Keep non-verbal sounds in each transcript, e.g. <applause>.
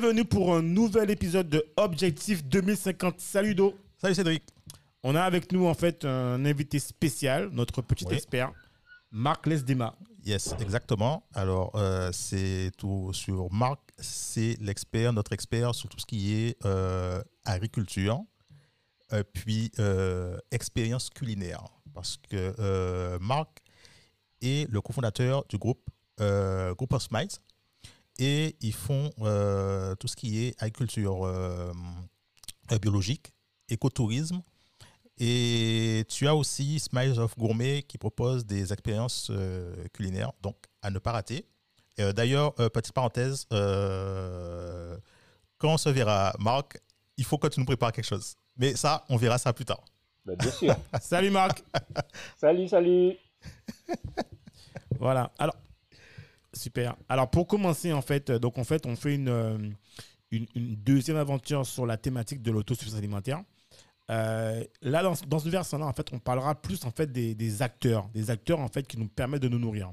Bienvenue pour un nouvel épisode de Objectif 2050. Salut Do. Salut Cédric. On a avec nous en fait un invité spécial, notre petit Oui. expert, Marc Lesdema. Yes, exactement. Alors, euh, c'est tout sur Marc, c'est l'expert, notre expert sur tout ce qui est euh, agriculture, euh, puis euh, expérience culinaire. Parce que Marc est le cofondateur du groupe euh, Group of Smiles et ils font euh, tout ce qui est agriculture euh, euh, biologique, écotourisme. Et tu as aussi Smiles of Gourmet qui propose des expériences euh, culinaires, donc à ne pas rater. Euh, D'ailleurs, euh, petite parenthèse, euh, quand on se verra, Marc, il faut que tu nous prépares quelque chose. Mais ça, on verra ça plus tard. Bah, bien sûr. <laughs> Salut Marc. <laughs> salut, salut. Voilà. Alors, super. Alors, pour commencer, en fait, euh, donc en fait, on fait une, euh, une, une deuxième aventure sur la thématique de l'autosuffisance alimentaire. Euh, là, dans, ce- versant-là, en fait, on parlera plus en fait des, acteurs, des acteurs en fait qui nous permettent de nous nourrir.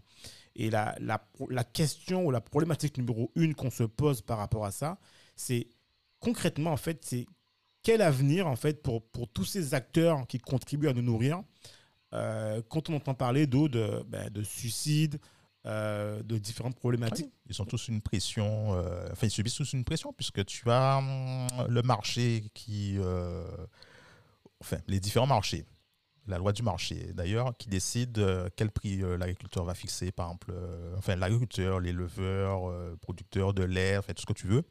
Et la, la, question ou la problématique numéro une qu'on se pose par rapport à ça, c'est concrètement en fait, c'est quel avenir en fait pour, pour tous ces acteurs qui contribuent à nous nourrir? Quand on entend parler d'eau, de, ben, de suicide, euh, de différentes problématiques. Ils ont tous une pression, euh, enfin, ils subissent tous une pression puisque tu as hum, le marché qui. euh, enfin, les différents marchés. La loi du marché, d'ailleurs, qui décide quel prix l'agriculteur va fixer, par exemple, enfin, l'agriculteur, l'éleveur, producteur de lait, enfin, tout ce que tu veux.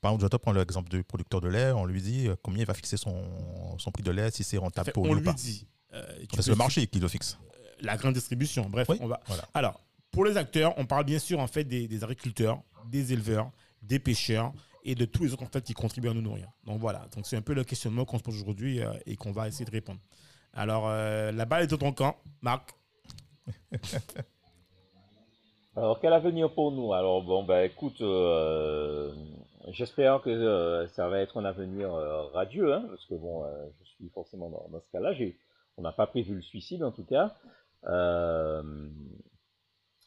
Par exemple, je te prends l'exemple du producteur de lait, on lui dit combien il va fixer son, son prix de lait, si c'est rentable Fait, pour lui ou pas. dit. Enfin, C'est le marché qui le fixe. La grande distribution. Bref, Oui, on va. voilà. Alors, pour les acteurs, on parle bien sûr en fait des, agriculteurs, des éleveurs, des pêcheurs et de tous les autres qui contribuent à nous nourrir. Donc voilà. Donc c'est un peu le questionnement qu'on se pose aujourd'hui euh, et qu'on va essayer de répondre. Alors, euh, la balle est dans ton Marc. <laughs> Alors, quel avenir pour nous? Alors, bon, bah, écoute, euh, j'espère que ça va être un avenir radieux, hein, parce que bon, je suis forcément dans, dans ce cas-là. On n'a pas prévu le suicide, en tout cas.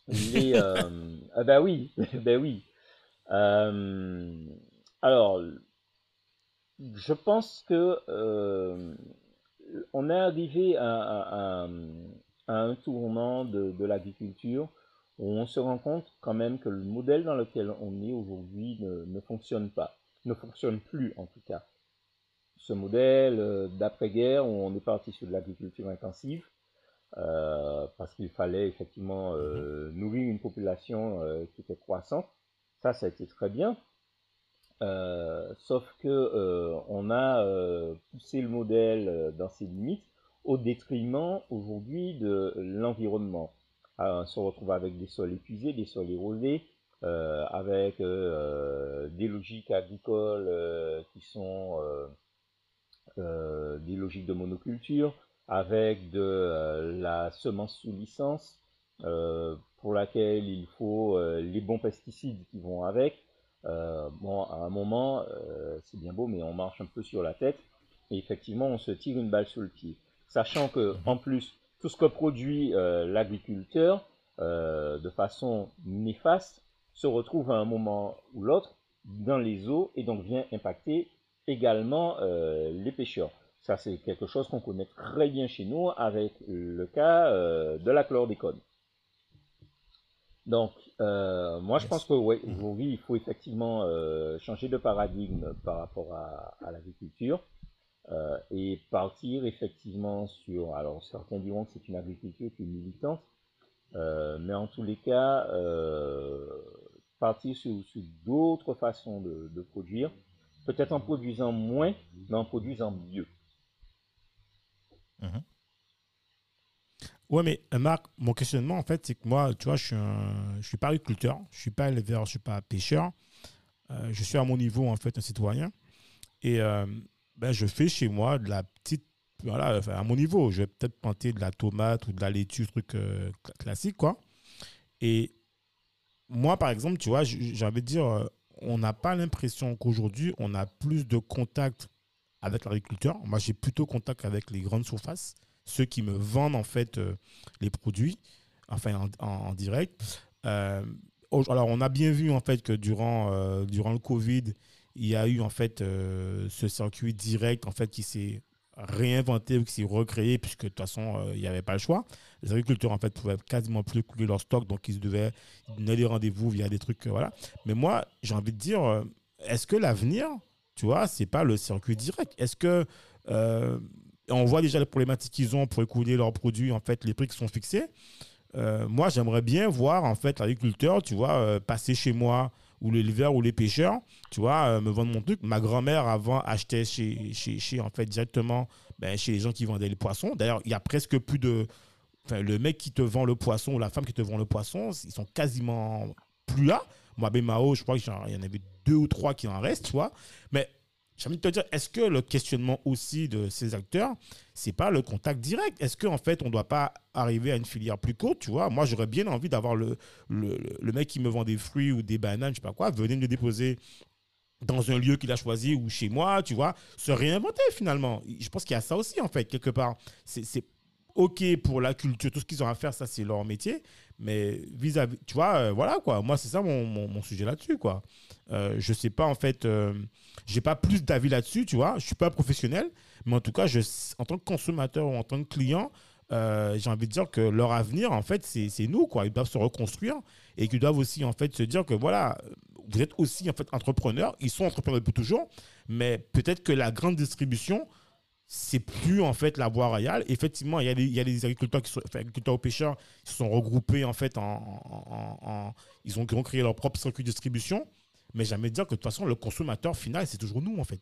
Euh, les, <laughs> euh, ah bah oui, <laughs> ben oui. Euh, alors, je pense que euh, on est arrivé à, à- à- à un tournant de, de l'agriculture où on se rend compte quand même que le modèle dans lequel on est aujourd'hui ne, ne fonctionne pas, ne fonctionne plus en tout cas. Ce modèle d'après-guerre où on est parti sur de l'agriculture intensive, euh, parce qu'il fallait effectivement euh, nourrir une population euh, qui était croissante, ça, ça a été très bien. Sauf que on a poussé le modèle dans ses limites au détriment aujourd'hui de l'environnement. On se retrouve avec des sols épuisés, des sols érodés, avec des logiques agricoles qui sont des logiques de monoculture, avec de euh, la semence sous licence, euh, pour laquelle il faut euh, les bons pesticides qui vont avec. Bon, à un moment, c'est bien beau, mais on marche un peu sur la tête, et effectivement, on se tire une balle sous le pied. Sachant que, en plus, tout ce que produit l'agriculteur, de façon néfaste, se retrouve à un moment ou l'autre dans les eaux et donc vient impacter également les pêcheurs. Ça, c'est quelque chose qu'on connaît très bien chez nous avec le cas euh, de la chlordécone. Donc, euh, moi, je pense que ouais, aujourd'hui, il faut effectivement euh, changer de paradigme par rapport à, à l'agriculture euh, et partir effectivement sur. Alors, certains diront que c'est une agriculture qui est militante, mais en tous les cas, partir sur, sur d'autres façons de, de produire, peut-être en produisant moins, mais en produisant mieux. Ouais, mais euh, Marc, mon questionnement, en fait, c'est que moi, tu vois, je suis, un, je suis pas agriculteur, je suis pas éleveur, je suis pas pêcheur. Euh, je suis à mon niveau, en fait, un citoyen. Et euh, ben, je fais chez moi de la petite. Voilà, à mon niveau, je vais peut-être planter de la tomate ou de la laitue, truc cla- classique, quoi. Et moi, par exemple, tu vois, j- j'ai envie de dire, on n'a pas l'impression qu'aujourd'hui, on a plus de contact avec l'agriculteur. Moi, j'ai plutôt contact avec les grandes surfaces, ceux qui me vendent, en fait, euh, les produits, enfin, en, direct. Euh, alors, on a bien vu, en fait, que durant, euh, durant le Covid, il y a eu, en fait, ce circuit direct, en fait, qui s'est réinventé ou qui s'est recréé, puisque de toute façon, il n'y avait pas le choix. Les agriculteurs, en fait, pouvaient quasiment plus couler leur stock, donc ils devaient donnaient des rendez-vous via des trucs, voilà. Mais moi, j'ai envie de dire, est-ce que l'avenir, tu vois, c'est pas le circuit direct Est-ce que euh, on voit déjà les problématiques qu'ils ont pour écouler leurs produits, en fait, les prix qui sont fixés. Euh, moi, j'aimerais bien voir, en fait, l'agriculteur, tu vois, euh, passer chez moi, ou l'éleveur, ou les pêcheurs, tu vois, me vendre mon truc. Ma grand-mère, avant, achetait chez, chez, chez, en fait, directement, ben, chez les gens qui vendaient les poissons. D'ailleurs, il y a presque plus de... Enfin, le mec qui te vend le poisson, ou la femme qui te vend le poisson, ils sont quasiment plus là. Ben Mao, je crois qu'il y en avait deux ou trois qui en restent, tu vois. Mais j'ai envie de te dire, est-ce que le questionnement aussi de ces acteurs, c'est pas le contact direct? Est-ce qu'en fait, on ne doit pas arriver à une filière plus courte, tu vois? Moi, j'aurais bien envie d'avoir le, le, mec qui me vend des fruits ou des bananes, je sais pas quoi, venez me déposer dans un lieu qu'il a choisi ou chez moi, tu vois, se réinventer finalement. Je pense qu'il y a ça aussi, en fait, quelque part. C'est OK pour la culture, tout ce qu'ils ont à faire, ça, c'est leur métier. Mais vis-à-vis, tu vois, euh, voilà quoi. Moi, c'est ça mon, sujet là-dessus, quoi. Euh, je sais pas, en fait, euh, j'ai pas plus d'avis là-dessus, tu vois. Je suis pas professionnel, mais en tout cas, je, en tant que consommateur ou en tant que client, euh, j'ai envie de dire que leur avenir, en fait, c'est nous, quoi. Ils doivent se reconstruire et qu'ils doivent aussi, en fait, se dire que voilà, vous êtes aussi, en fait, entrepreneurs. Ils sont entrepreneurs depuis toujours, mais peut-être que la grande distribution, c'est plus en fait la voie royale. Effectivement, il y a des, agriculteurs qui sont enfin, agriculteurs ou pêcheurs qui se sont regroupés en fait ils ont créé leur propre circuit de distribution. Mais jamais dire que de toute façon le consommateur final c'est toujours nous en fait.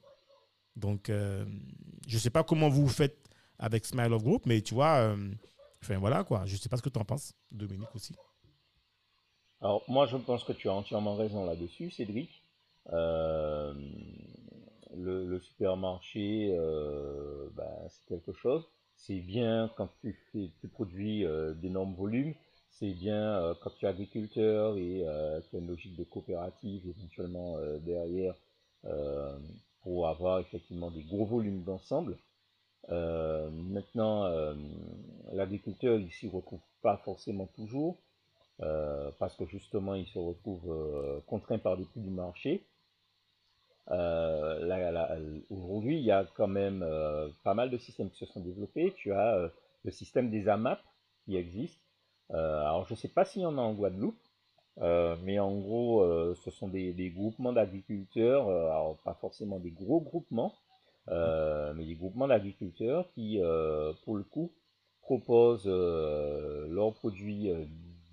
Donc euh, je sais pas comment vous faites avec Smile of Group, mais tu vois, euh, enfin voilà quoi. Je sais pas ce que tu en penses, Dominique aussi. Alors, moi, je pense que tu as entièrement raison là-dessus, Cédric. Euh, le, supermarché, euh, ben, c'est quelque chose. C'est bien quand tu, fais, tu produis euh, d'énormes volumes. C'est bien euh, quand tu es agriculteur et tu as une logique de coopérative éventuellement derrière pour avoir effectivement des gros volumes d'ensemble. Maintenant, l'agriculteur, il s'y retrouve pas forcément toujours. Parce que justement il se retrouve contraint par les prix du marché. Euh, Aujourd'hui, il y a quand même euh, pas mal de systèmes qui se sont développés. Tu as euh, le système des AMAP qui existe. Euh, alors, je ne sais pas s'il y en a en Guadeloupe, mais en gros, ce sont des, groupements d'agriculteurs, alors pas forcément des gros groupements, mais des groupements d'agriculteurs qui, pour le coup, proposent leurs produits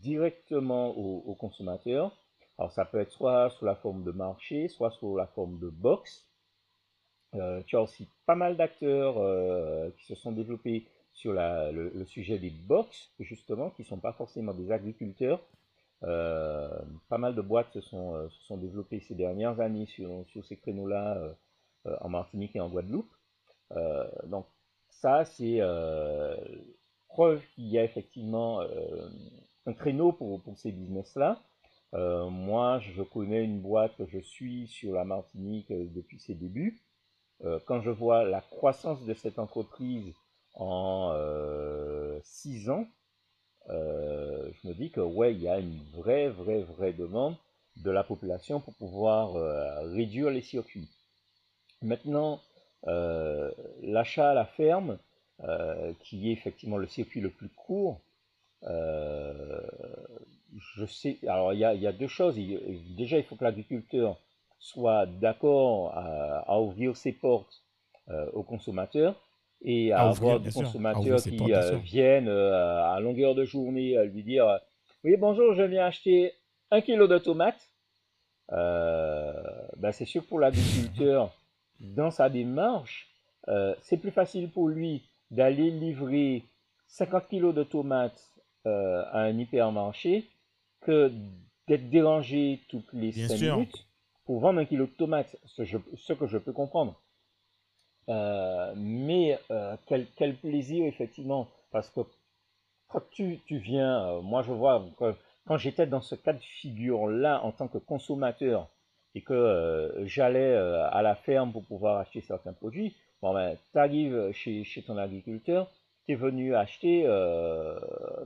directement aux consommateurs. Alors ça peut être soit sous la forme de marché, soit sous la forme de box. Euh, tu as aussi pas mal d'acteurs euh, qui se sont développés sur le, sujet des box, justement, qui ne sont pas forcément des agriculteurs. Euh, pas mal de boîtes se sont, développées ces dernières années sur, ces créneaux-là en Martinique et en Guadeloupe. Donc ça, c'est preuve qu'il y a effectivement un créneau pour ces business-là. Euh, moi, je connais une boîte que je suis sur la Martinique euh, depuis ses débuts. Euh, quand je vois la croissance de cette entreprise en euh, six ans, je me dis que ouais, il y a une vraie, vraie, vraie demande de la population pour pouvoir réduire les circuits. Maintenant, l'achat à la ferme, qui est effectivement le circuit le plus court, je sais. Alors, il y a, il y a deux choses. Il, déjà, il faut que l'agriculteur soit d'accord à, à, ouvrir ses portes euh, aux consommateurs et à, à avoir des consommateurs qui portes, euh, viennent euh, à longueur de journée lui dire Oui, bonjour, je viens acheter un kilo de tomates. Ben, c'est sûr pour l'agriculteur, dans sa démarche, c'est plus facile pour lui d'aller livrer 50 kilos de tomates à un hypermarché que d'être dérangé toutes les Bien 5 sûr. minutes pour vendre un kilo de tomates, ce, je- ce que je peux comprendre. Euh, mais euh, quel, quel plaisir, effectivement, parce que quand tu, tu viens, euh, moi je vois, quand, quand j'étais dans ce cas de figure-là en tant que consommateur et que j'allais à la ferme pour pouvoir acheter certains produits, bon ben, tu arrives chez, chez ton agriculteur, tu es venu acheter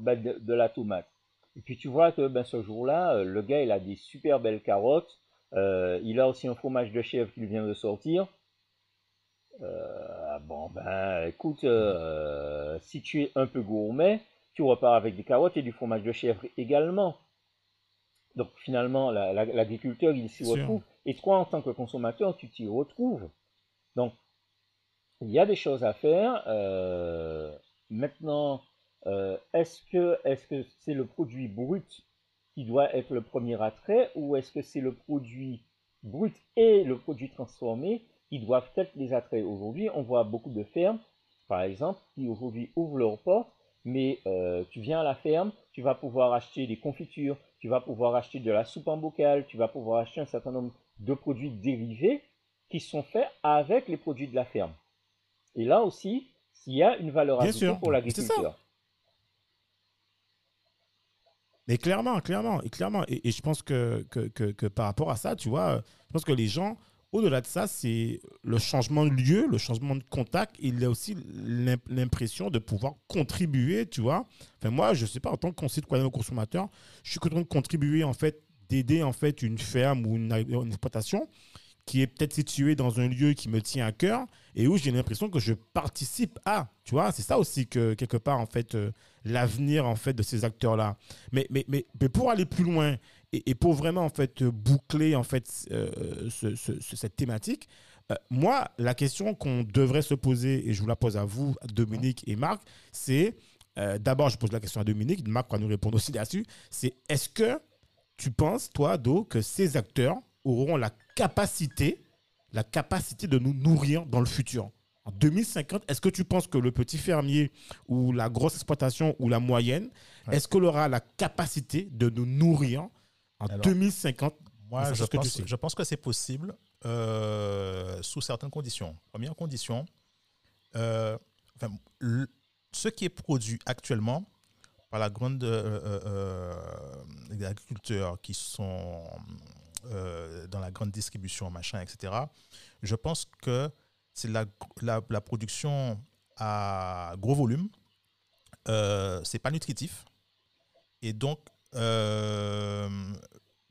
ben, de, de la tomate. Et puis tu vois que ben, ce jour-là, euh, le gars, il a des super belles carottes, euh, il a aussi un fromage de chèvre qu'il vient de sortir. Euh, bon, ben, écoute, euh, si tu es un peu gourmet, tu repars avec des carottes et du fromage de chèvre également. Donc finalement, la- la- l'agriculteur, il s'y sûr. retrouve. Et toi, en tant que consommateur, tu t'y retrouves. Donc, il y a des choses à faire. Maintenant, euh, est-ce que est-ce que c'est le produit brut qui doit être le premier attrait ou est-ce que c'est le produit brut et le produit transformé qui doivent être les attraits? Aujourd'hui, on voit beaucoup de fermes, par exemple, qui aujourd'hui ouvrent leurs portes, mais euh, tu viens à la ferme, tu vas pouvoir acheter des confitures, tu vas pouvoir acheter de la soupe en bocal, tu vas pouvoir acheter un certain nombre de produits dérivés qui sont faits avec les produits de la ferme. Et là aussi, il y a une valeur ajoutée pour l'agriculteur. Mais clairement, clairement, et clairement. Et, je pense que, que, que, par rapport à ça, tu vois, je pense que les gens, au-delà de ça, c'est le changement de lieu, le changement de contact. Il y a aussi l'im- l'impression de pouvoir contribuer, tu vois. Enfin, moi, je sais pas, en tant que citoyen ou consommateur, je suis content de contribuer, en fait, d'aider, en fait, une ferme ou une exploitation qui est peut-être située dans un lieu qui me tient à cœur et où j'ai l'impression que je participe à, tu vois. C'est ça aussi que, quelque part, en fait, euh, l'avenir, en fait, de ces acteurs-là. Mais, mais, mais, mais pour aller plus loin et, pour vraiment en fait boucler en fait euh, ce- ce- ce- cette thématique, euh, moi la question qu'on devrait se poser et je vous la pose à vous, Dominique et Marc, c'est d'abord je pose la question à Dominique, Marc va nous répondre aussi là-dessus, c'est est-ce que tu penses toi Do que ces acteurs auront la capacité la capacité de nous nourrir dans le futur en 2050, est-ce que tu penses que le petit fermier ou la grosse exploitation ou la moyenne, Ouais. est-ce qu'elle aura la capacité de nous nourrir en Alors, 2050 Moi, je ce que tu pense, sais. je pense que c'est possible euh, sous certaines conditions. Première condition, euh, enfin, le- ce qui est produit actuellement par la grande euh, euh, les agriculteurs qui sont euh, dans la grande distribution, machin, etc. Je pense que c'est la, production à gros volume. Euh, c'est pas nutritif. Et donc, euh,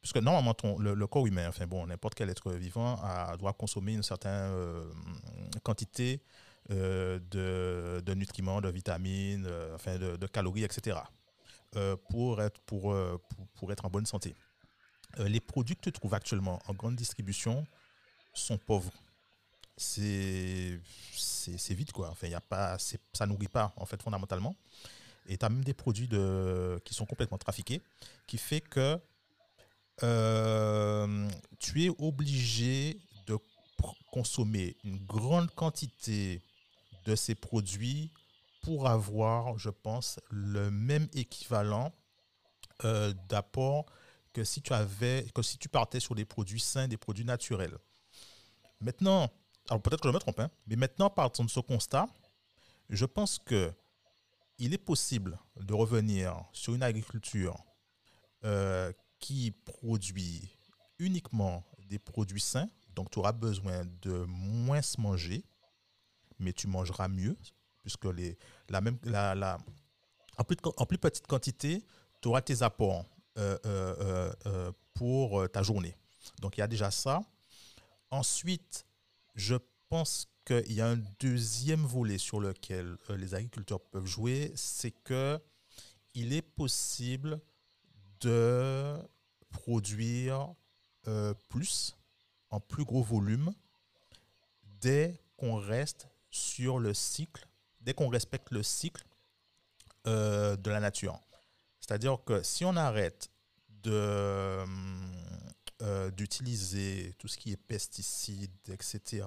parce que normalement, le, le corps humain, enfin bon, n'importe quel être vivant a, doit consommer une certaine euh, quantité euh, de, nutriments, de vitamines, enfin de, calories, etc. pour, être, pour, pour être en bonne santé. Euh, les produits que tu trouves actuellement en grande distribution sont pauvres. C'est vide, quoi. Enfin, y pas, ça nourrit pas, en fait, fondamentalement. Et tu as même des produits de, qui sont complètement trafiqués, qui fait que euh, tu es obligé de consommer une grande quantité de ces produits pour avoir, je pense, le même équivalent euh, d'apport que si tu avais, que si tu partais sur des produits sains, des produits naturels. Maintenant, alors peut-être que je me trompe, hein, mais maintenant, partant de ce constat, je pense que il est possible de revenir sur une agriculture euh, qui produit uniquement des produits sains, donc tu auras besoin de moins se manger, mais tu mangeras mieux, puisque les, la même, la, la- en, plus, en plus petite quantité, tu auras tes apports euh, euh, euh, pour ta journée. Donc il y a déjà ça. Ensuite, je pense qu'il y a un deuxième volet sur lequel les agriculteurs peuvent jouer, c'est que il est possible de produire plus, en plus gros volume, dès qu'on reste sur le cycle, dès qu'on respecte le cycle de la nature. C'est-à-dire que si on arrête de, euh, d'utiliser tout ce qui est pesticides, etc.,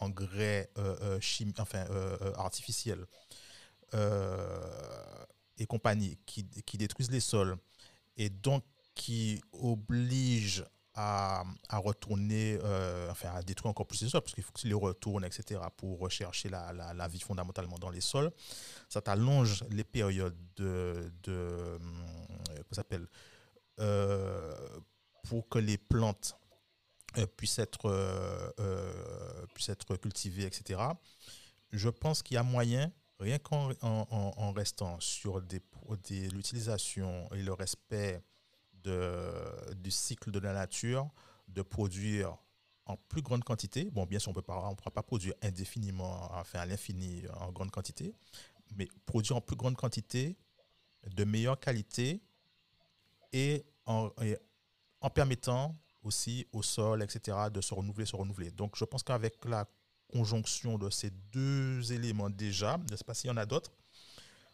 engrais euh, euh, enfin, euh, euh, artificiels, et compagnie qui, détruisent les sols et donc qui obligent à, retourner, enfin à détruire encore plus les sols, parce qu'il faut qu'ils les retournent, etc., pour rechercher la, vie fondamentalement dans les sols. Ça t'allonge les périodes de, de s'appelle, pour que les plantes euh, puissent, être, euh, euh, être cultivées, etc. Je pense qu'il y a moyen, rien qu'en en, restant sur l'utilisation et le respect du cycle de la nature, de produire en plus grande quantité. Bon, bien sûr, on ne pourra pas produire indéfiniment, enfin à l'infini, en grande quantité, mais produire en plus grande quantité, de meilleure qualité et en, permettant aussi au sol, etc., de se renouveler, se renouveler. Donc, je pense qu'avec la conjonction de ces deux éléments déjà, je ne sais pas s'il y en a d'autres,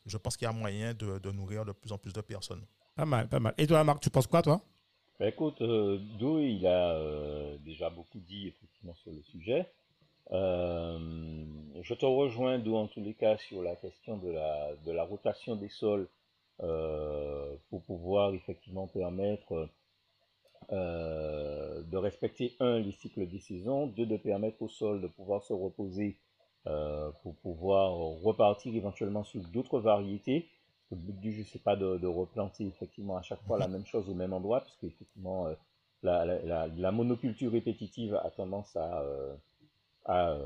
je pense qu'il y a moyen de, nourrir de plus en plus de personnes. Pas mal, pas mal. Et toi, Marc, tu penses quoi, toi? Ben Écoute, euh, Dou, il a euh, déjà beaucoup dit effectivement sur le sujet. Euh, je te rejoins, Dou, en tous les cas, sur la question de la, de la rotation des sols euh, pour pouvoir effectivement permettre de respecter, un, les cycles des saisons, deux, de permettre au sol de pouvoir se reposer pour pouvoir repartir éventuellement sur d'autres variétés. Le but du jeu, c'est pas de, replanter effectivement à chaque fois la même chose au même endroit, parce qu'effectivement, euh, la, monoculture répétitive a tendance à, à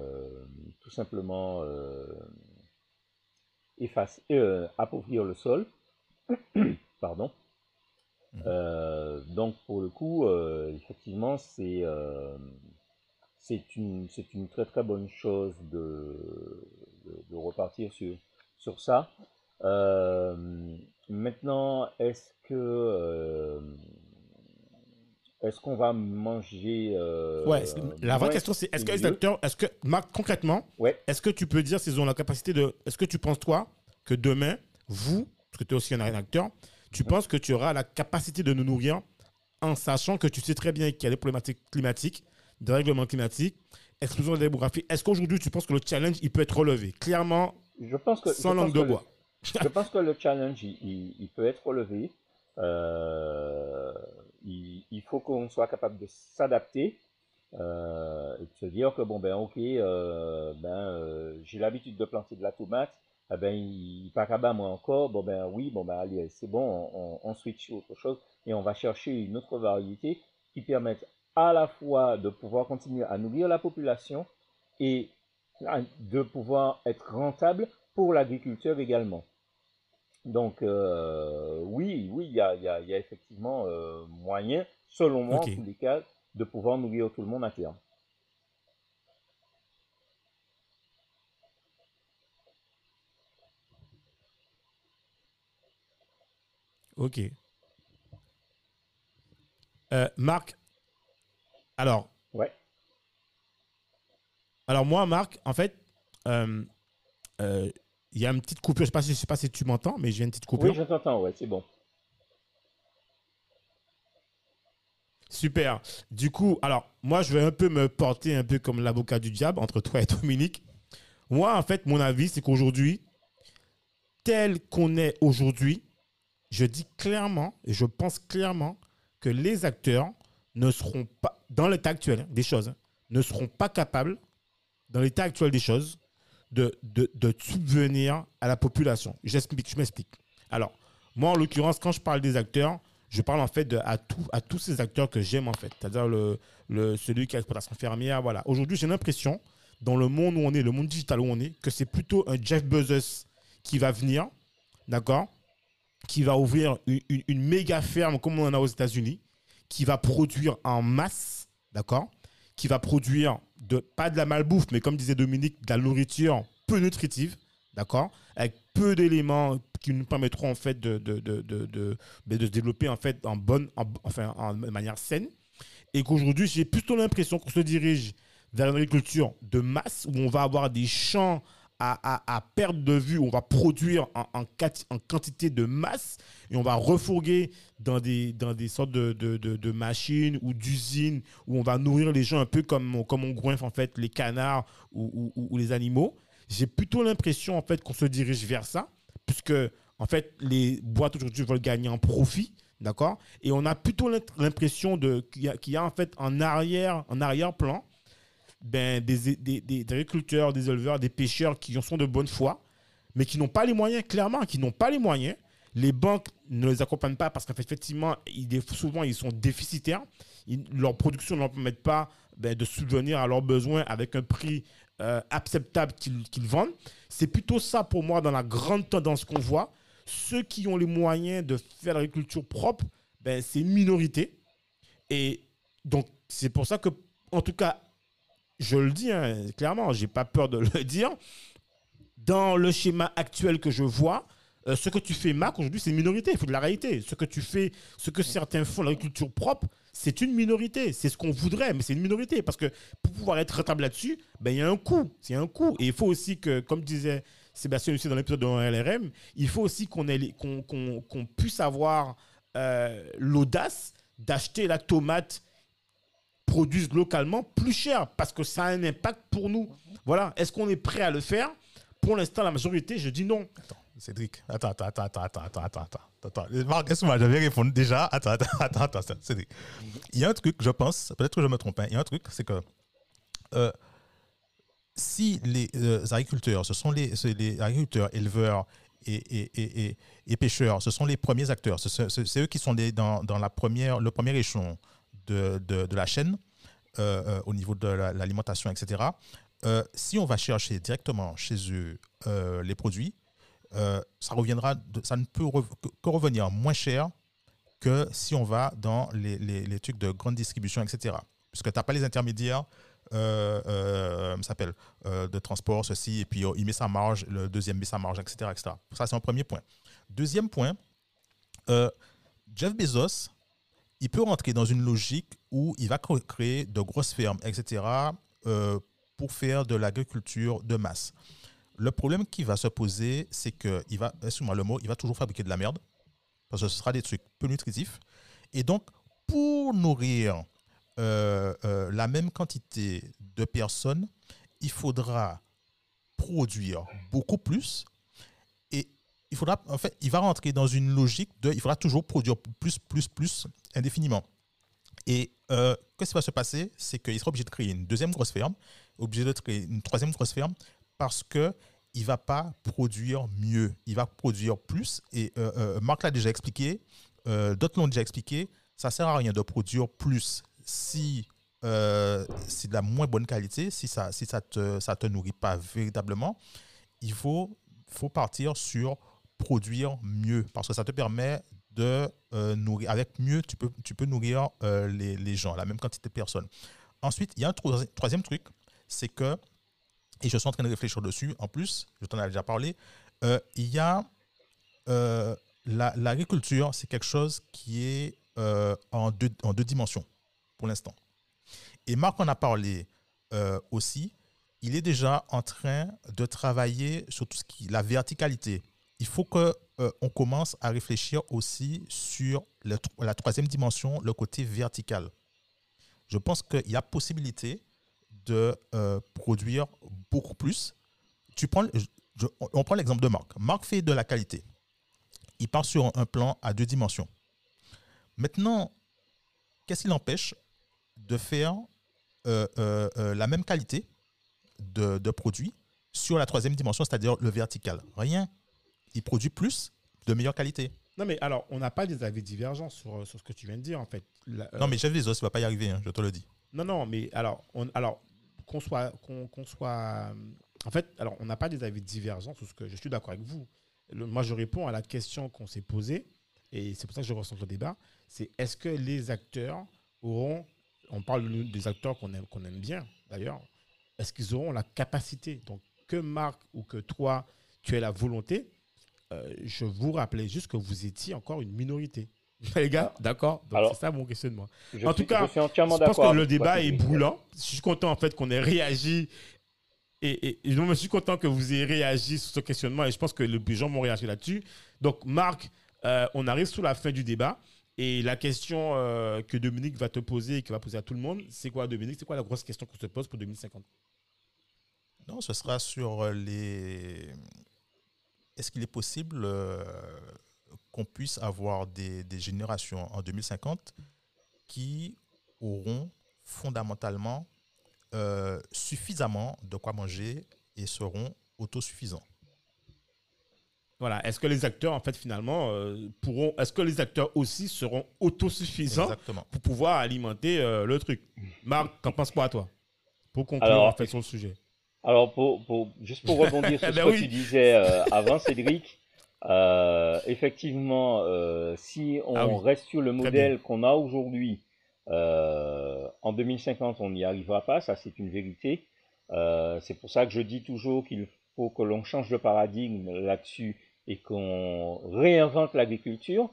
tout simplement effacer, appauvrir le sol. <coughs> Pardon. Euh, donc pour le coup, euh, effectivement, c'est euh, c'est une, une très très bonne chose de, de, repartir sur, sur ça. Maintenant, est-ce que est-ce qu'on va manger Ouais, la vraie question c'est est-ce que les acteurs, est-ce que Marc concrètement, ouais. est-ce que tu peux dire s'ils ont la capacité de, est-ce que tu penses toi que demain vous, parce que tu es aussi un acteur, tu penses que tu auras la capacité de nous nourrir en sachant que tu sais très bien qu'il y a des problématiques climatiques, des règlements climatiques, explosion de la démographie. Est-ce qu'aujourd'hui, tu penses que le challenge, il peut être relevé? Clairement, je pense que, sans langue de bois. Je <laughs> pense que le challenge, il, peut être relevé. Euh, il, faut qu'on soit capable de s'adapter euh, et de se dire que, bon, ben, ok, euh, ben, j'ai l'habitude de planter de la tomate ah ben, il pas qu'à moi encore, bon ben oui, bon ben allez, c'est bon, on, on, switch sur autre chose et on va chercher une autre variété qui permette à la fois de pouvoir continuer à nourrir la population et de pouvoir être rentable pour l'agriculteur également. Donc euh, oui, oui, il y a, y, a, y a, effectivement euh, moyen, selon moi en tous les cas, de pouvoir nourrir tout le monde à terme. Ok. Euh, Marc, alors. Ouais. Alors moi, Marc, en fait, il y a une petite coupure. Je ne sais, sais, pas si tu m'entends, mais j'ai une petite coupure. Oui, je t'entends, ouais, c'est bon. Super. Du coup, alors, moi, je vais un peu me porter un peu comme l'avocat du diable entre toi et Dominique. Moi, en fait, mon avis, c'est qu'aujourd'hui, tel qu'on est aujourd'hui, je dis clairement, et je pense clairement, que les acteurs ne seront pas, dans l'état actuel des choses, ne seront pas capables, dans l'état actuel des choses, de, de, de, subvenir à la population. Je m'explique. Alors, moi, en l'occurrence, quand je parle des acteurs, je parle en fait à, tout, à tous ces acteurs que j'aime en fait, c'est-à-dire le, le, celui qui a l'exploitation fermière. Voilà. Aujourd'hui, j'ai l'impression, dans le monde où on est, le monde digital où on est, que c'est plutôt un Jeff Bezos qui va venir, d'accord qui va ouvrir une, méga ferme comme on en a aux États-Unis, qui va produire en masse, d'accord Qui va produire de, pas de la malbouffe, mais comme disait Dominique, de la nourriture peu nutritive, d'accord Avec peu d'éléments qui nous permettront en fait de, de, de, de, ben, se développer en fait en bonne, enfin en manière saine. Et qu'aujourd'hui, j'ai plutôt l'impression qu'on se dirige vers une agriculture de masse où on va avoir des champs à, perte de vue, on va produire en, quantité de masse et on va refourguer dans des, sortes de, machines ou d'usines où on va nourrir les gens un peu comme, on goinfre en fait les canards ou, les animaux. J'ai plutôt l'impression en fait qu'on se dirige vers ça, puisque en fait les boîtes aujourd'hui veulent gagner en profit, d'accord? Et on a plutôt l'impression qu'il y, a en arrière-plan, ben, des, des, des, agriculteurs, des éleveurs, des pêcheurs qui sont de bonne foi, mais qui n'ont pas les moyens, clairement, qui n'ont pas les moyens. Les banques ne les accompagnent pas parce qu'effectivement, souvent, ils sont déficitaires. leur production ne leur permet pas ben, de subvenir à leurs besoins avec un prix euh, acceptable qu'ils vendent. C'est plutôt ça pour moi dans la grande tendance qu'on voit. Ceux qui ont les moyens de faire l'agriculture propre, ben, c'est une minorité. Et donc, c'est pour ça que, en tout cas, je le dis hein, clairement, je n'ai pas peur de le <laughs> dire. Dans le schéma actuel que je vois, euh, ce que tu fais, Mac, aujourd'hui, c'est une minorité. Il faut de la réalité. Ce que tu fais, ce que certains font, l'agriculture propre, c'est une minorité. C'est ce qu'on voudrait, mais c'est une minorité. Parce que pour pouvoir être rentable là-dessus, ben, il y a un coût. C'est un coût. Et il faut aussi que, comme disait Sébastien aussi dans l'épisode de LRM, il faut aussi qu'on qu'on puisse avoir euh, l'audace d'acheter la tomate produisent localement plus cher parce que ça a un impact pour nous. Voilà. Est-ce qu'on est prêt à le faire? Pour l'instant, la majorité, je dis non. Attends, Cédric, attends, attends, attends, attends, attends, attends, attends. attends. Marc, est-ce que j'avais répondu déjà? Attends, <laughs> attends, attends, attends, Cédric. Il y a un truc, je pense, peut-être que je me trompe, hein, il y a un truc, c'est que. Euh, si les euh, agriculteurs, ce sont les, agriculteurs, éleveurs et, pêcheurs, ce sont les premiers acteurs, c'est eux qui sont dans, dans la première, le premier échelon de, la chaîne euh, au niveau de l'alimentation, etc. si on va chercher directement chez eux les produits, euh, ça reviendra, ça ne peut que revenir moins cher que si on va dans les, les, trucs de grande distribution, etc. Puisque tu n'as pas les intermédiaires, euh, euh s'appelle, euh, de transport, ceci, et puis il met sa marge, le deuxième met sa marge, etc. etc. Ça, c'est un premier point. Deuxième point, Jeff Bezos, il peut rentrer dans une logique où il va créer de grosses fermes, etc., pour faire de l'agriculture de masse. Le problème qui va se poser, c'est qu'il va, excuse-moi le mot, il va toujours fabriquer de la merde, parce que ce sera des trucs peu nutritifs. Et donc, pour nourrir euh, euh, la même quantité de personnes, il faudra produire beaucoup plus. Il faudra, en fait, il va rentrer dans une logique de, il faudra toujours produire plus, plus, plus indéfiniment. Et euh, qu'est-ce qui va se passer? C'est qu'il sera obligé de créer une deuxième grosse ferme, obligé de créer une troisième grosse ferme, parce que il va pas produire mieux, il va produire plus. Et euh, euh, Marc l'a déjà expliqué, euh, d'autres l'ont déjà expliqué, ça sert à rien de produire plus si c'est de la moins bonne qualité, si ça si ça te ça te nourrit pas véritablement. Il faut faut partir sur produire mieux parce que ça te permet de nourrir avec mieux tu peux tu peux nourrir les, les gens la même quantité de personnes. Ensuite, il y a un troisième truc, c'est que et je suis en train de réfléchir dessus, en plus, je t'en ai déjà parlé, euh, il y a euh, l'agriculture, c'est quelque chose qui est euh, en, deux, en deux dimensions pour l'instant. Et Marc en a parlé aussi, il est déjà en train de travailler sur tout ce qui la verticalité. Il faut qu'on on commence à réfléchir aussi sur la troisième dimension, le côté vertical. Je pense qu'il y a possibilité de euh, produire beaucoup plus. On prend l'exemple de Marc. Marc fait de la qualité. Il part sur un plan à deux dimensions. Maintenant, qu'est-ce qui l'empêche de faire euh, euh, la même qualité de produit sur la troisième dimension, c'est-à-dire le vertical? Rien. Il produit plus de meilleure qualité. Non, mais alors, on n'a pas des avis divergents sur, sur, ce que tu viens de dire, en fait. non, mais chef des os, il ne va pas y arriver, hein, je te le dis. Non, non, mais alors, on, alors qu'on soit, qu'on soit. En fait, alors, on n'a pas des avis divergents sur ce que je suis d'accord avec vous. moi, je réponds à la question qu'on s'est posée, et c'est pour ça que je ressens le débat c'est est-ce que les acteurs auront. On parle des acteurs qu'on aime, qu'on aime bien, d'ailleurs. Est-ce qu'ils auront la capacité Donc, que Marc ou que toi, tu aies la volonté, euh, je vous rappelais juste que vous étiez encore une minorité. <laughs> Les gars, d'accord c'est ça mon questionnement. En tout cas, je, pense que le débat est brûlant. Je suis content en fait qu'on ait réagi. Et, je suis content que vous ayez réagi sur ce questionnement. Et je pense que les gens vont réagir là-dessus. Donc, Marc, euh, on arrive sous la fin du débat. Et la question euh, que Dominique va te poser et qu'il va poser à tout le monde, c'est quoi, Dominique? C'est quoi la grosse question qu'on se pose pour 2050 Non, ce sera sur les. Est-ce qu'il est possible euh, qu'on puisse avoir des, des, générations en 2050 qui auront fondamentalement euh, suffisamment de quoi manger et seront autosuffisants? Voilà. Est-ce que les acteurs, en fait, finalement, euh, pourront. Est-ce que les acteurs aussi seront autosuffisants pour pouvoir alimenter euh, le truc? Marc, qu'en penses quoi, toi? Pour conclure, en fait, sur le sujet. Alors, pour, juste pour rebondir <laughs> sur ce ben que tu disais euh, avant, Cédric, effectivement, si on ah reste sur le modèle qu'on a aujourd'hui, en 2050, on n'y arrivera pas, ça c'est une vérité. c'est pour ça que je dis toujours qu'il faut que l'on change de paradigme là-dessus et qu'on réinvente l'agriculture,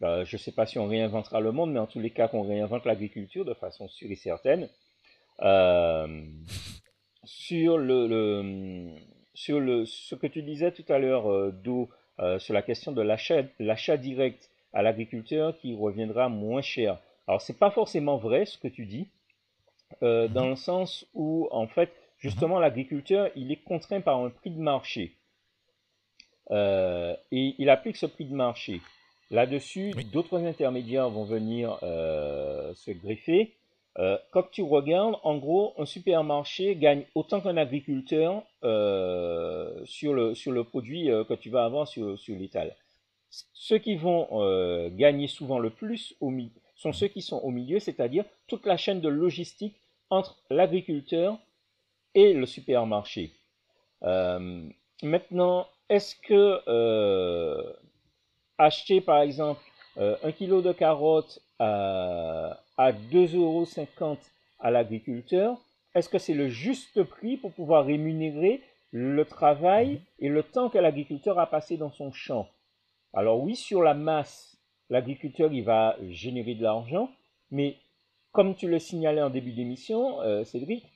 je ne sais pas si on réinventera le monde, mais en tous les cas qu'on réinvente l'agriculture de façon sûre et certaine. Euh, sur le, sur le, ce que tu disais tout à l'heure, euh, euh, sur la question de l'achat direct à l'agriculteur qui reviendra moins cher. Alors c'est pas forcément vrai ce que tu dis, dans mhm. le sens où en fait justement l'agriculteur il est contraint par un prix de marché. Euh, et il applique ce prix de marché. Là-dessus, d'autres intermédiaires vont venir euh, se greffer. Euh, quand tu regardes, en gros, un supermarché gagne autant qu'un agriculteur sur, le, sur le produit que tu vas avoir sur, sur l'étal. Ceux qui vont gagner souvent le plus au sont ceux qui sont au milieu, c'est-à-dire toute la chaîne de logistique entre l'agriculteur et le supermarché. maintenant, est-ce que euh, acheter par exemple euh, un kilo de carottes à, à 2,50 euros à l'agriculteur, est-ce que c'est le juste prix pour pouvoir rémunérer le travail et le temps que l'agriculteur a passé dans son champ? Alors oui, sur la masse, l'agriculteur il va générer de l'argent, mais comme tu le signalais en début d'émission, euh, Cédric,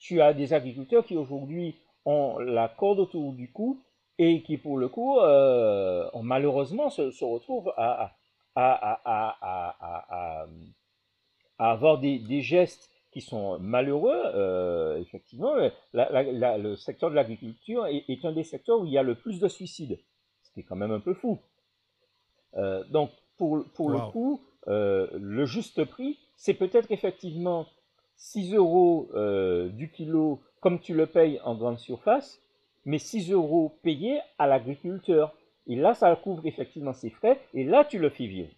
tu as des agriculteurs qui aujourd'hui ont la corde autour du cou et qui, pour le coup, euh, malheureusement se, retrouvent à, avoir des, gestes qui sont malheureux. Euh, effectivement, le secteur de l'agriculture est, un des secteurs où il y a le plus de suicides, ce qui est quand même un peu fou. Euh, donc, pour, pour le coup, le juste prix, c'est peut-être effectivement 6 euros du kilo comme tu le payes en grande surface, mais 6 euros payés à l'agriculteur. Et là, ça couvre effectivement ses frais, et là, tu le fais vivre.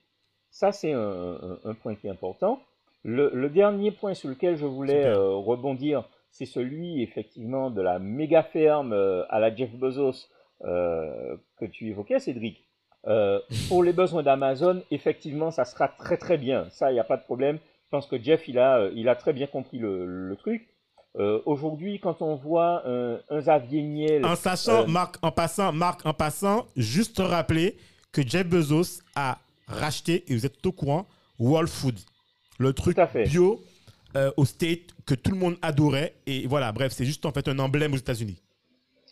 Ça, c'est un, point qui est important. Le, dernier point sur lequel je voulais euh, rebondir, c'est celui effectivement de la méga ferme euh, à la Jeff Bezos euh, que tu évoquais, Cédric. pour les besoins d'Amazon, effectivement, ça sera très très bien. Ça, il n'y a pas de problème. Je pense que Jeff, il a, il a très bien compris le truc. Euh, aujourd'hui, quand on voit un, Xavier Niel. En sachant, euh, Marc, en passant, Marc, en passant, juste rappeler que Jeff Bezos a racheté, et vous êtes au courant, Wall Food. Le truc bio euh, au State que tout le monde adorait. Et voilà, bref, c'est juste en fait un emblème aux États-Unis.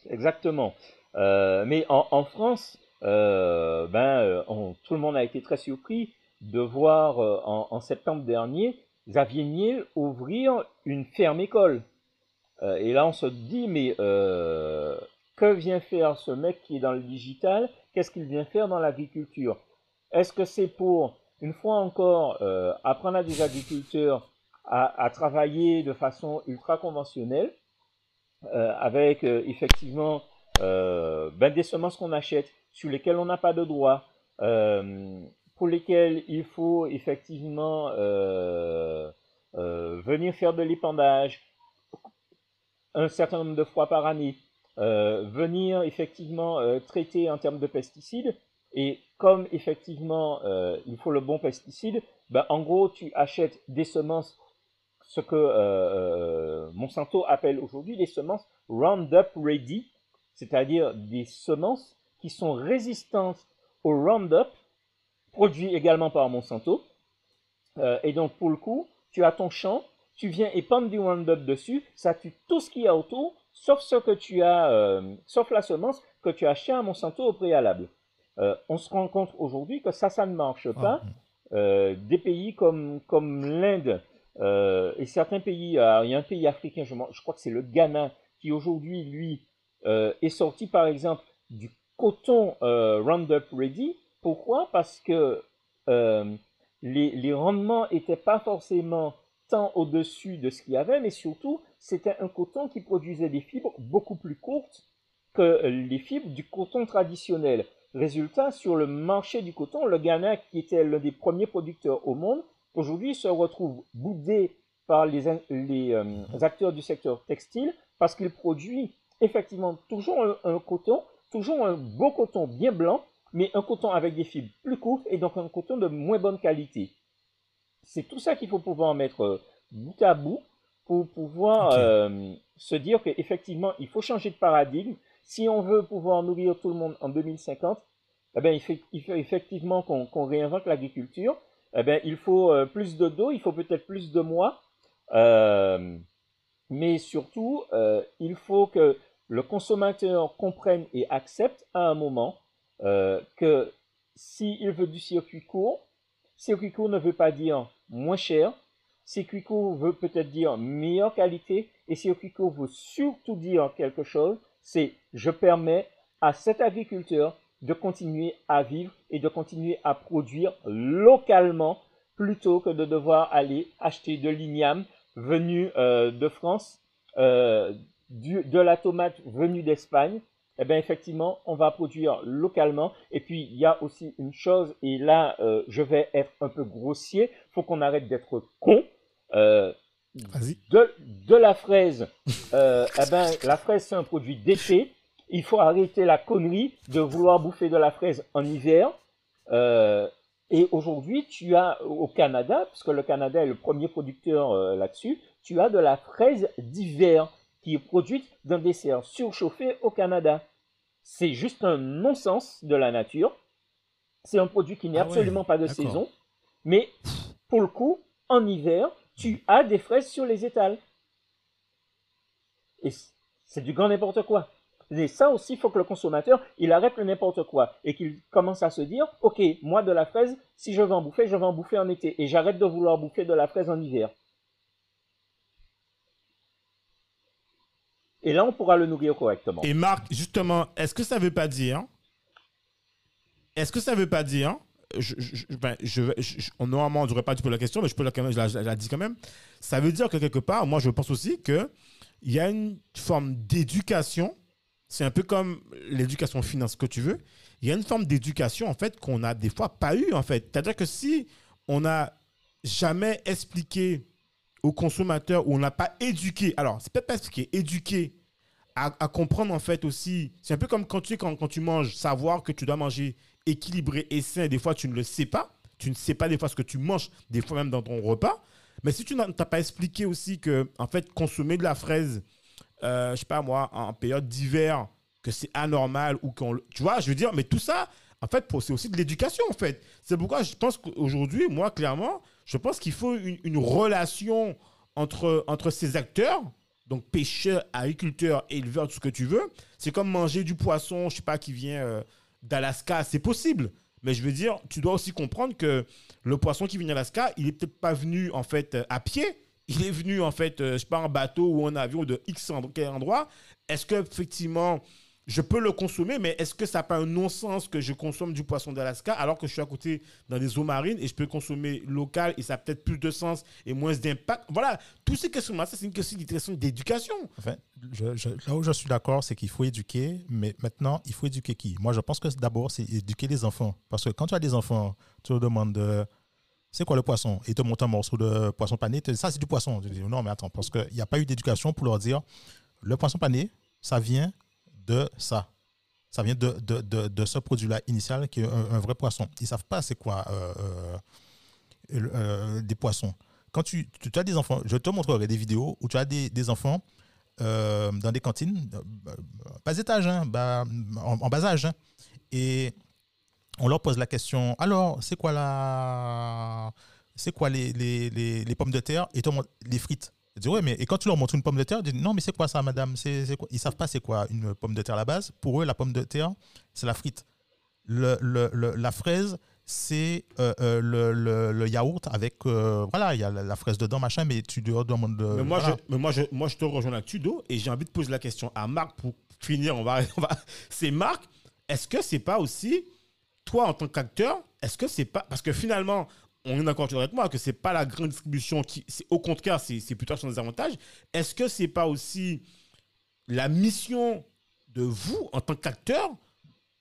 Exactement. mais en, France, ben, tout le monde a été très surpris de voir en, en septembre dernier Xavier ouvrir une ferme école. Euh, et là, on se dit, mais euh, que vient faire ce mec qui est dans le digital? Qu'est-ce qu'il vient faire dans l'agriculture? Est-ce que c'est pour, une fois encore, euh, apprendre à des agriculteurs à, travailler de façon ultra conventionnelle, avec effectivement ben, des semences qu'on achète, sur lesquelles on n'a pas de droit, pour lesquelles il faut effectivement venir faire de l'épandage, un certain nombre de fois par année, euh, venir effectivement euh, traiter en termes de pesticides. Et comme effectivement euh, il faut le bon pesticide, ben, en gros tu achètes des semences, ce que Monsanto appelle aujourd'hui les semences Roundup Ready, c'est-à-dire des semences qui sont résistantes au Roundup, produit également par Monsanto. et donc pour le coup, tu as ton champ tu viens épandre du Roundup dessus, ça tue tout ce qu'il y a autour, sauf ce que tu as, euh, sauf la semence que tu as acheté à Monsanto au préalable. Euh, on se rend compte aujourd'hui que ça, ça ne marche pas. Ah. Euh, des pays comme, comme l'Inde, euh, et certains pays, euh, il y a un pays africain, je, je crois que c'est le Ghana, qui aujourd'hui, lui, euh, est sorti par exemple du coton Roundup Ready. Pourquoi? Parce que les, les, rendements n'étaient pas forcément tant au-dessus de ce qu'il y avait, mais surtout, c'était un coton qui produisait des fibres beaucoup plus courtes que les fibres du coton traditionnel. Résultat, sur le marché du coton, le Ghana, qui était l'un des premiers producteurs au monde, aujourd'hui se retrouve boudé par les, euh, acteurs du secteur textile parce qu'il produit effectivement toujours un, coton, toujours un beau coton bien blanc, mais un coton avec des fibres plus courtes et donc un coton de moins bonne qualité. C'est tout ça qu'il faut pouvoir mettre euh, bout à bout pour pouvoir euh, se dire qu'effectivement, il faut changer de paradigme. Si on veut pouvoir nourrir tout le monde en 2050, eh bien, il, faut, effectivement qu'on réinvente l'agriculture eh bien, il faut euh, plus de dos, il faut peut-être plus de mois, euh, mais surtout, il faut que le consommateur comprenne et accepte à un moment que s'il veut du circuit court, circuit court ne veut pas dire moins cher, circuit court veut peut-être dire meilleure qualité, et circuit court veut surtout dire quelque chose, c'est je permets à cet agriculteur de continuer à vivre et de continuer à produire localement plutôt que de devoir aller acheter de l'igname venu euh, de France, euh, de la tomate venue d'Espagne. Eh bien, effectivement, on va produire localement. Et puis, il y a aussi une chose, et là, euh, je vais être un peu grossier, il faut qu'on arrête d'être con. de, de, la fraise, eh ben, la fraise, c'est un produit d'été il faut arrêter la connerie de vouloir bouffer de la fraise en hiver. Euh, et aujourd'hui, tu as au Canada, puisque le Canada est le premier producteur euh, là-dessus, tu as de la fraise d'hiver qui est produite d'un dessert surchauffé au Canada. C'est juste un non-sens de la nature. C'est un produit qui n'est ah absolument pas de saison. Mais pour le coup, en hiver, tu as des fraises sur les étals. Et c'est du grand n'importe quoi. Et ça aussi, il faut que le consommateur, il arrête le n'importe quoi et qu'il commence à se dire, OK, moi de la fraise, si je veux en bouffer, je vais en bouffer en été et j'arrête de vouloir bouffer de la fraise en hiver. Et là, on pourra le nourrir correctement. Et Marc, justement, est-ce que ça ne veut pas dire, est-ce que ça ne veut pas dire, je, je, ben, on, normalement, on n'aurait pas dû poser la question, mais je peux la, je la, dis quand même. Ça veut dire que quelque part, moi, je pense aussi qu'il y a une forme d'éducation c'est un peu comme l'éducation finance que tu veux. Il y a une forme d'éducation, en fait, qu'on n'a des fois pas eu, en fait. C'est-à-dire que si on n'a jamais expliqué aux consommateurs ou on n'a pas éduqué, alors, c'est peut-être pas expliqué, éduqué à, comprendre, en fait, aussi. C'est un peu comme quand tu, quand, quand tu manges, savoir que tu dois manger équilibré et sain. Des fois, tu ne le sais pas. Tu ne sais pas des fois ce que tu manges, des fois même dans ton repas. Mais si tu n'as pas expliqué aussi que, en fait, consommer de la fraise, euh, je sais pas moi, en période d'hiver, que c'est anormal ou qu'on. Tu vois, je veux dire, mais tout ça, en fait, c'est aussi de l'éducation, en fait. C'est pourquoi je pense qu'aujourd'hui, moi, clairement, je pense qu'il faut une, relation entre, ces acteurs, donc pêcheurs, agriculteurs, éleveurs, tout ce que tu veux. C'est comme manger du poisson, je sais pas, qui vient euh, d'Alaska, c'est possible. Mais je veux dire, tu dois aussi comprendre que le poisson qui vient d'Alaska, il est peut-être pas venu, en fait, à pied il est venu en fait, euh, je sais pas, en bateau ou en avion de X endroit, est-ce que effectivement je peux le consommer, mais est-ce que ça n'a pas un non-sens que je consomme du poisson d'Alaska alors que je suis à côté dans des eaux marines et je peux consommer local et ça a peut-être plus de sens et moins d'impact? Voilà, toutes ces questions-là, c'est une question d'éducation. Là où je suis d'accord, c'est qu'il faut éduquer, mais maintenant, il faut éduquer qui? Moi, je pense que d'abord, c'est éduquer les enfants. Parce que quand tu as des enfants, tu leur demandes de c'est quoi le poisson? Et te montre un morceau de poisson pané, ça c'est du poisson. Non, mais attends, parce qu'il n'y a pas eu d'éducation pour leur dire, le poisson pané, ça vient de ça. Ça vient de, de, de, ce produit-là initial qui est un, vrai poisson. Ils savent pas c'est quoi euh, euh, euh, des poissons. Quand tu, tu, as des enfants, je te montrerai des vidéos où tu as des, des enfants dans des cantines, bas étage, hein, en, bas âge. Hein. et on leur pose la question alors, c'est quoi la. C'est quoi les, les, les, pommes de terre et les frites disent, ouais, mais et quand tu leur montres une pomme de terre, ils disent, non, mais c'est quoi ça, madame? C'est, quoi? Ils savent pas c'est quoi une pomme de terre à la base. Pour eux, la pomme de terre, c'est la frite. Le, le, la fraise, c'est euh, euh, le, le- le yaourt avec. euh, voilà, il y a la, la fraise dedans, machin, mais tu dois demander. Mais moi, voilà. je, mais moi, je, moi, je te rejoins là-dessus, et j'ai envie de poser la question à Marc pour finir. On va, <laughs> on va... C'est Marc, est-ce que c'est pas aussi, toi, en tant qu'acteur, est-ce que c'est pas. Parce que finalement, on est d'accord avec moi que c'est pas la grande distribution qui. c'est- Au contraire, c'est c'est plutôt son désavantage. Est-ce que c'est pas aussi la mission de vous, en tant qu'acteur,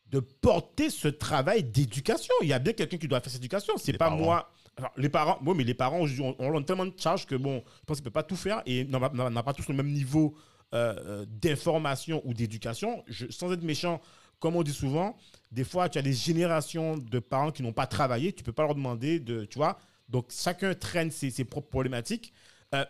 de porter ce travail d'éducation? Il y a bien quelqu'un qui doit faire cette éducation. C'est Les pas parents. moi. Alors, les parents, oui, mais les parents, on, on donne tellement de charges que bon, je pense qu'ils ne peuvent pas tout faire et n'ont pas- tous le même niveau euh, euh, d'information ou d'éducation. Je- Sans être méchant, comme on dit souvent, des fois, tu as des générations de parents qui n'ont pas travaillé, tu ne peux pas leur demander de, tu vois. Donc, chacun traîne ses, ses propres problématiques. Euh,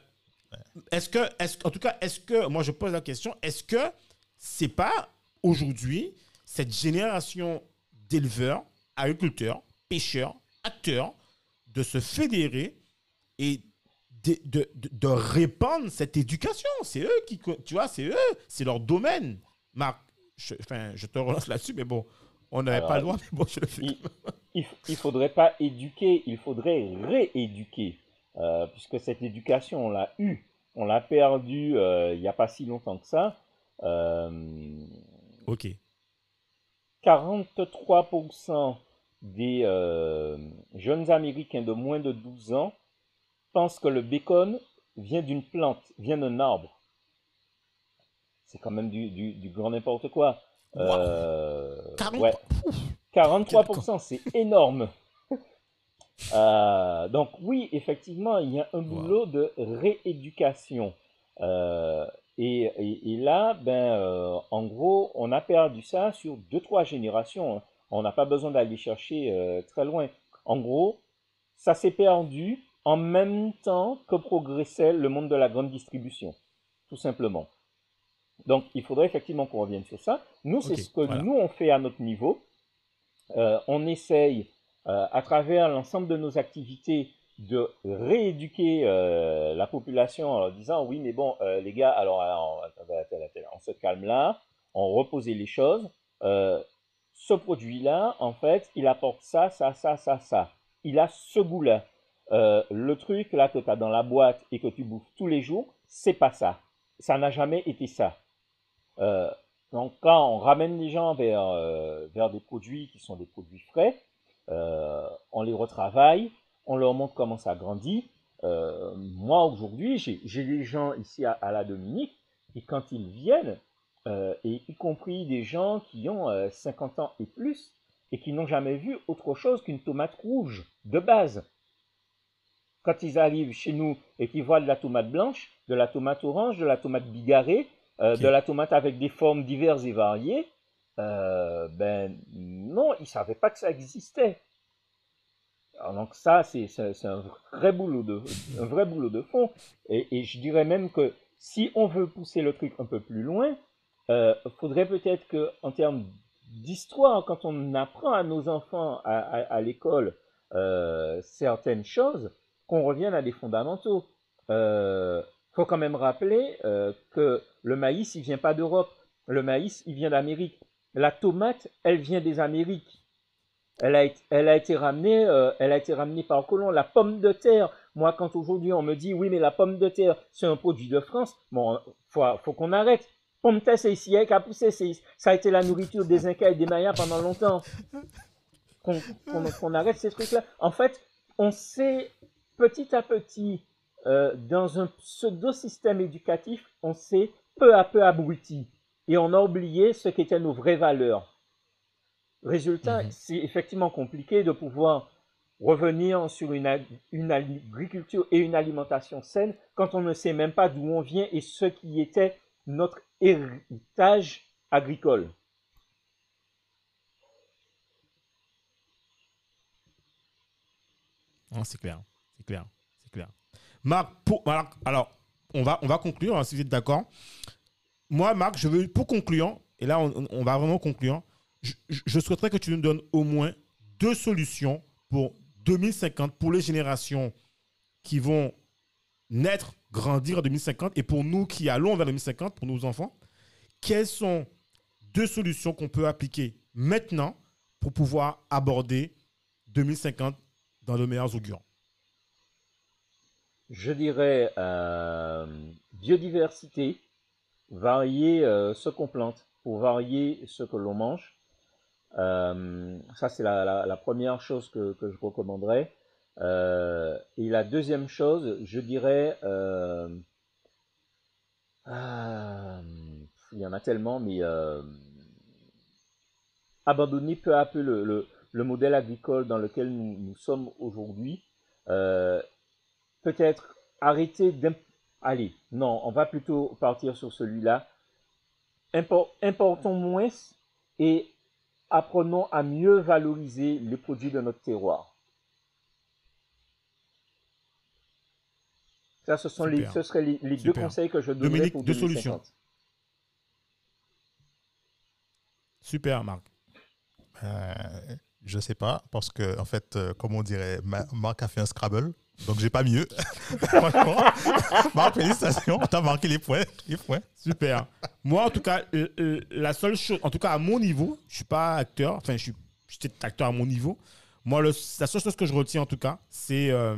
est-ce que, est-ce, en tout cas, est-ce que, moi je pose la question, est-ce que c'est pas aujourd'hui cette génération d'éleveurs, agriculteurs, pêcheurs, acteurs, de se fédérer et de, de, de- de répandre cette éducation? C'est eux qui, tu vois, c'est eux, c'est leur domaine. Marc, je, enfin, je te relance là-dessus, mais bon, on n'avait pas le droit, mais bon, je le fais. il, il faudrait pas éduquer, il faudrait rééduquer. Euh, puisque cette éducation, on l'a eue, on l'a perdue euh, il n'y a pas si longtemps que ça. Euh, Ok. 43% des euh, jeunes Américains de moins de 12 ans pensent que le bacon vient d'une plante, vient d'un arbre. C'est quand même du, du- du grand n'importe quoi. Euh, 40 ouais. 43%, c'est énorme. <laughs> Euh, donc oui, effectivement, il y a un boulot de rééducation. Euh, et, et- et là, ben, euh, en gros, on a perdu ça sur deux, trois générations. hein. On n'a pas besoin d'aller chercher euh, très loin. En gros, ça s'est perdu en même temps que progressait le monde de la grande distribution, tout simplement. Donc, il faudrait effectivement qu'on revienne sur ça. Nous, c'est ce que voilà. nous, on fait à notre niveau. Euh, on essaye, euh, à travers l'ensemble de nos activités, de rééduquer euh, la population en leur disant oui, mais bon, les gars, alors, attendez, on se calme là, on reposait les choses. Ce produit-là, en fait, il apporte ça, ça, ça, ça, ça. Il a ce goût-là. Le truc là que tu as dans la boîte et que tu bouffes tous les jours, c'est pas ça. Ça n'a jamais été ça. Euh, donc quand on ramène les gens vers, euh, vers des produits qui sont des produits frais, euh, on les retravaille, on leur montre comment ça grandit. Moi aujourd'hui, j'ai des gens ici à, la Dominique et quand ils viennent, et y compris des gens qui ont euh, 50 ans et plus et qui n'ont jamais vu autre chose qu'une tomate rouge de base. Quand ils arrivent chez nous et qu'ils voient de la tomate blanche, de la tomate orange, de la tomate bigarrée, euh, de la tomate avec des formes diverses et variées, euh, ben non, ils ne savaient pas que ça existait. Alors, donc ça, c'est un vrai boulot de, un vrai boulot de fond. Et, et je dirais même que si on veut pousser le truc un peu plus loin, euh, faudrait peut-être que, en termes d'histoire, quand on apprend à nos enfants à, à- à l'école certaines choses, qu'on revienne à des fondamentaux. Euh, faut quand même rappeler euh, que le maïs, il vient pas d'Europe. Le maïs, il vient d'Amérique. La tomate, elle vient des Amériques. Elle a, elle a été ramenée, euh, elle a été ramenée par colon. La pomme de terre, moi, quand aujourd'hui on me dit oui, mais la pomme de terre, c'est un produit de France, bon, faut, qu'on arrête. Pomme de terre, c'est ici, qui a poussé, ça a été la nourriture des Incas et des Mayas pendant longtemps. Qu'on arrête ces trucs-là. En fait, on s'est petit à petit, euh, dans un pseudo-système éducatif, on s'est peu à peu abruti. Et on a oublié ce qu'étaient nos vraies valeurs. Résultat, Mhm. c'est effectivement compliqué de pouvoir revenir sur une, ag- une agriculture et une alimentation saine quand on ne sait même pas d'où on vient et ce qui était notre héritage agricole. Non, c'est clair, c'est clair, c'est clair. Marc, alors, on va, on va conclure, hein, si vous êtes d'accord. Moi, Marc, je veux, pour conclure, et là, on, va vraiment conclure, je souhaiterais que tu nous donnes au moins deux solutions pour 2050, pour les générations qui vont naître, grandir en 2050, et pour nous qui allons vers 2050, pour nos enfants. Quelles sont deux solutions qu'on peut appliquer maintenant pour pouvoir aborder 2050 dans de meilleurs augures? Je dirais euh, biodiversité, varier euh, ce qu'on plante pour varier ce que l'on mange. Euh, ça, c'est la, première chose que, je recommanderais. et la deuxième chose, je dirais, il y en a tellement, mais abandonner peu à peu le, modèle agricole dans lequel nous, sommes aujourd'hui. Peut-être arrêter Allez, non, on va plutôt partir sur celui-là. importons moins et apprenons à mieux valoriser les produits de notre terroir. Ça, ce, sont les, ce seraient les, deux conseils que je donnerais Dominique, pour deux solutions. Super, Marc. Euh, je sais pas, parce que, en fait, euh, comme on dirait, Marc a fait un Scrabble, donc j'ai pas mieux. <laughs> Franchement, <laughs> Marc, félicitations, t'as marqué les points, les points. Super. Moi, en tout cas, la seule chose, en tout cas à mon niveau, je suis pas acteur, enfin, je suis, acteur à mon niveau. Moi, la seule chose que je retiens, en tout cas, c'est euh,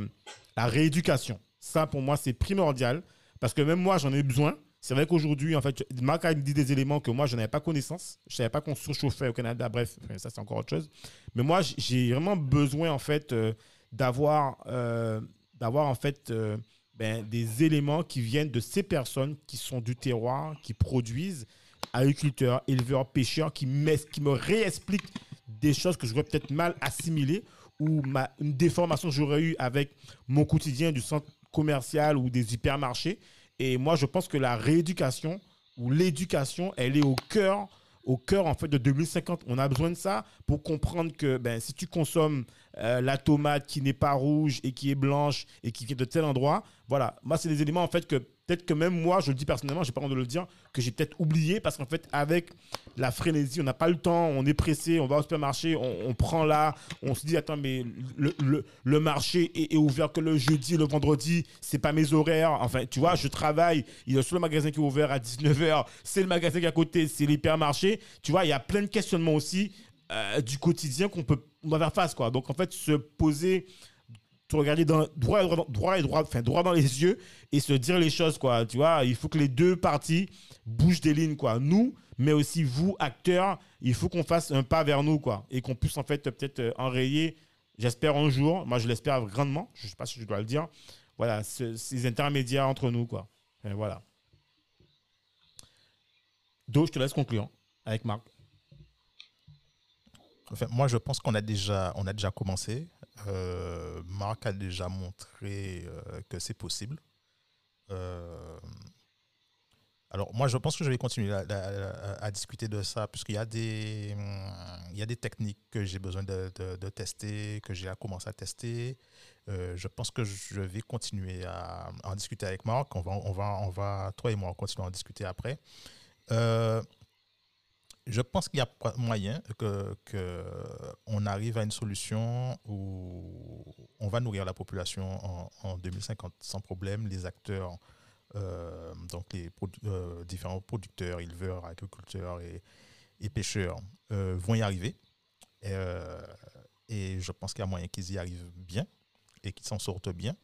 la rééducation. Ça, pour moi, c'est primordial, parce que même moi, j'en ai besoin. C'est vrai qu'aujourd'hui, en fait, Marc a dit des éléments que moi, je n'avais pas connaissance. Je ne savais pas qu'on surchauffait au Canada. Bref, ça, c'est encore autre chose. Mais moi, j'ai vraiment besoin, en fait, euh, d'avoir, euh, d'avoir, en fait, euh, ben, des éléments qui viennent de ces personnes qui sont du terroir, qui produisent, agriculteurs, éleveurs, pêcheurs, qui, qui me réexpliquent des choses que j'aurais peut-être mal assimilées ou ma, une déformation que j'aurais eue avec mon quotidien du centre commercial ou des hypermarchés. Et moi, je pense que la rééducation ou l'éducation, elle est au cœur, au cœur en fait de 2050. On a besoin de ça pour comprendre que ben, si tu consommes euh, la tomate qui n'est pas rouge et qui est blanche et qui vient de tel endroit, voilà. Moi, c'est des éléments en fait que peut-être que même moi, je le dis personnellement, j'ai pas envie de le dire, que j'ai peut-être oublié parce qu'en fait, avec la frénésie, on n'a pas le temps, on est pressé, on va au supermarché, on, prend là, on se dit, attends, mais le, le, marché est, ouvert que le jeudi, le vendredi, c'est pas mes horaires. Enfin, tu vois, je travaille, il y a le magasin qui est ouvert à 19h, c'est le magasin qui est à côté, c'est l'hypermarché. Tu vois, il y a plein de questionnements aussi euh, du quotidien qu'on peut on va faire face, quoi. Donc, en fait, se poser regarder droit, et droit, enfin, droit dans les yeux et se dire les choses, quoi. Tu vois, il faut que les deux parties bougent des lignes, quoi. Nous, mais aussi vous, acteurs, il faut qu'on fasse un pas vers nous, quoi. Et qu'on puisse, en fait, peut-être euh, enrayer, j'espère un jour, moi je l'espère grandement, je sais pas si je dois le dire, voilà, ces intermédiaires entre nous, quoi. Voilà. Donc, je te laisse conclure avec Marc. Enfin, moi, je pense qu'on a déjà, on a déjà commencé. Euh, Marc a déjà montré euh, que c'est possible. Euh, alors, moi, je pense que je vais continuer à, discuter de ça, puisqu'il y, a des, techniques que j'ai besoin de, tester, que j'ai commencé à tester. je pense que je vais continuer à, en discuter avec Marc. On va, on va, on va, toi et moi, on continuer à en discuter après je pense qu'il y a moyen que, que, on arrive à une solution où on va nourrir la population en, 2050 sans problème. Les acteurs, euh, donc les euh, différents producteurs, éleveurs, agriculteurs et, et pêcheurs euh, vont y arriver. et je pense qu'il y a moyen qu'ils y arrivent bien et qu'ils s'en sortent bien.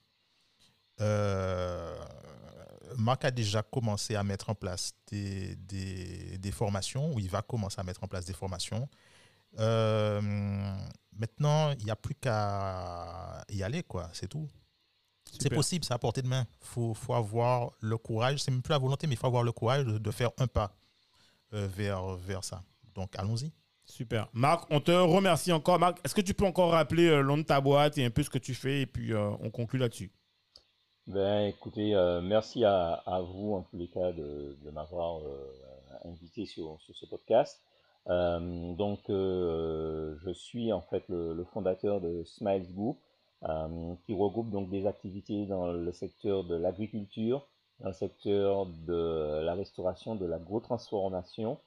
Marc a déjà commencé à mettre en place des, des, formations, ou il va commencer à mettre en place des formations. Euh, maintenant, il n'y a plus qu'à y aller, quoi, c'est tout. C'est possible, c'est à portée de main. Il faut, faut, avoir le courage, c'est même plus la volonté, mais il faut avoir le courage de, faire un pas euh, vers, vers ça. Donc, allons-y. Super. Marc, on te remercie encore. Marc, est-ce que tu peux encore rappeler euh, nom de ta boîte et un peu ce que tu fais, et puis on conclut là-dessus ben, écoutez, euh, merci à, vous en tous les cas de, m'avoir euh, invité sur, ce podcast. Euh, donc, je suis en fait le, fondateur de Smiles Group, qui regroupe donc des activités dans le secteur de l'agriculture, dans le secteur de la restauration, de l'agro-transformation,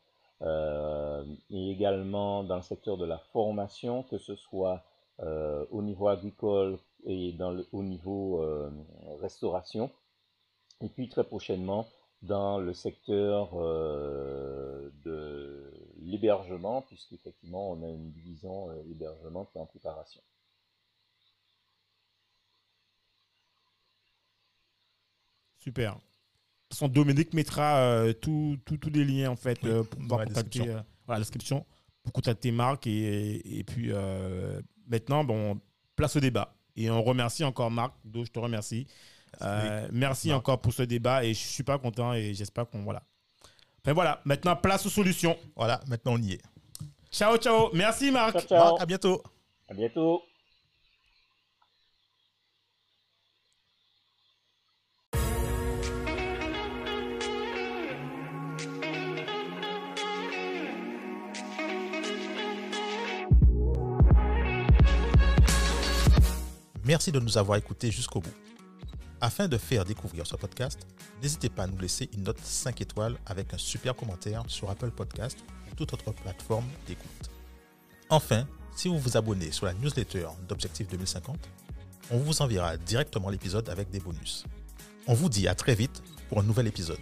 et également dans le secteur de la formation, que ce soit au niveau agricole et dans le, au niveau euh, restauration. Et puis très prochainement, dans le secteur euh, de l'hébergement, puisqu'effectivement on a une division euh, hébergement qui est en préparation. Super. De toute façon, Dominique mettra tous les liens en fait pour description. Voilà, la description pour contacter Marc et, et puis maintenant bon place au débat et on remercie encore Marc donc je te remercie Euh, merci Marc. encore pour ce débat et je suis super content et j'espère qu'on voilà enfin voilà maintenant place aux solutions Voilà, maintenant on y est. ciao ciao merci Marc Ciao, ciao. Marc, à bientôt. À bientôt. Merci de nous avoir écoutés jusqu'au bout. Afin de faire découvrir ce podcast, n'hésitez pas à nous laisser une note 5 étoiles avec un super commentaire sur Apple Podcast ou toute autre plateforme d'écoute. Enfin, si vous vous abonnez sur la newsletter d'Objectif 2050, on vous enverra directement l'épisode avec des bonus. On vous dit à très vite pour un nouvel épisode.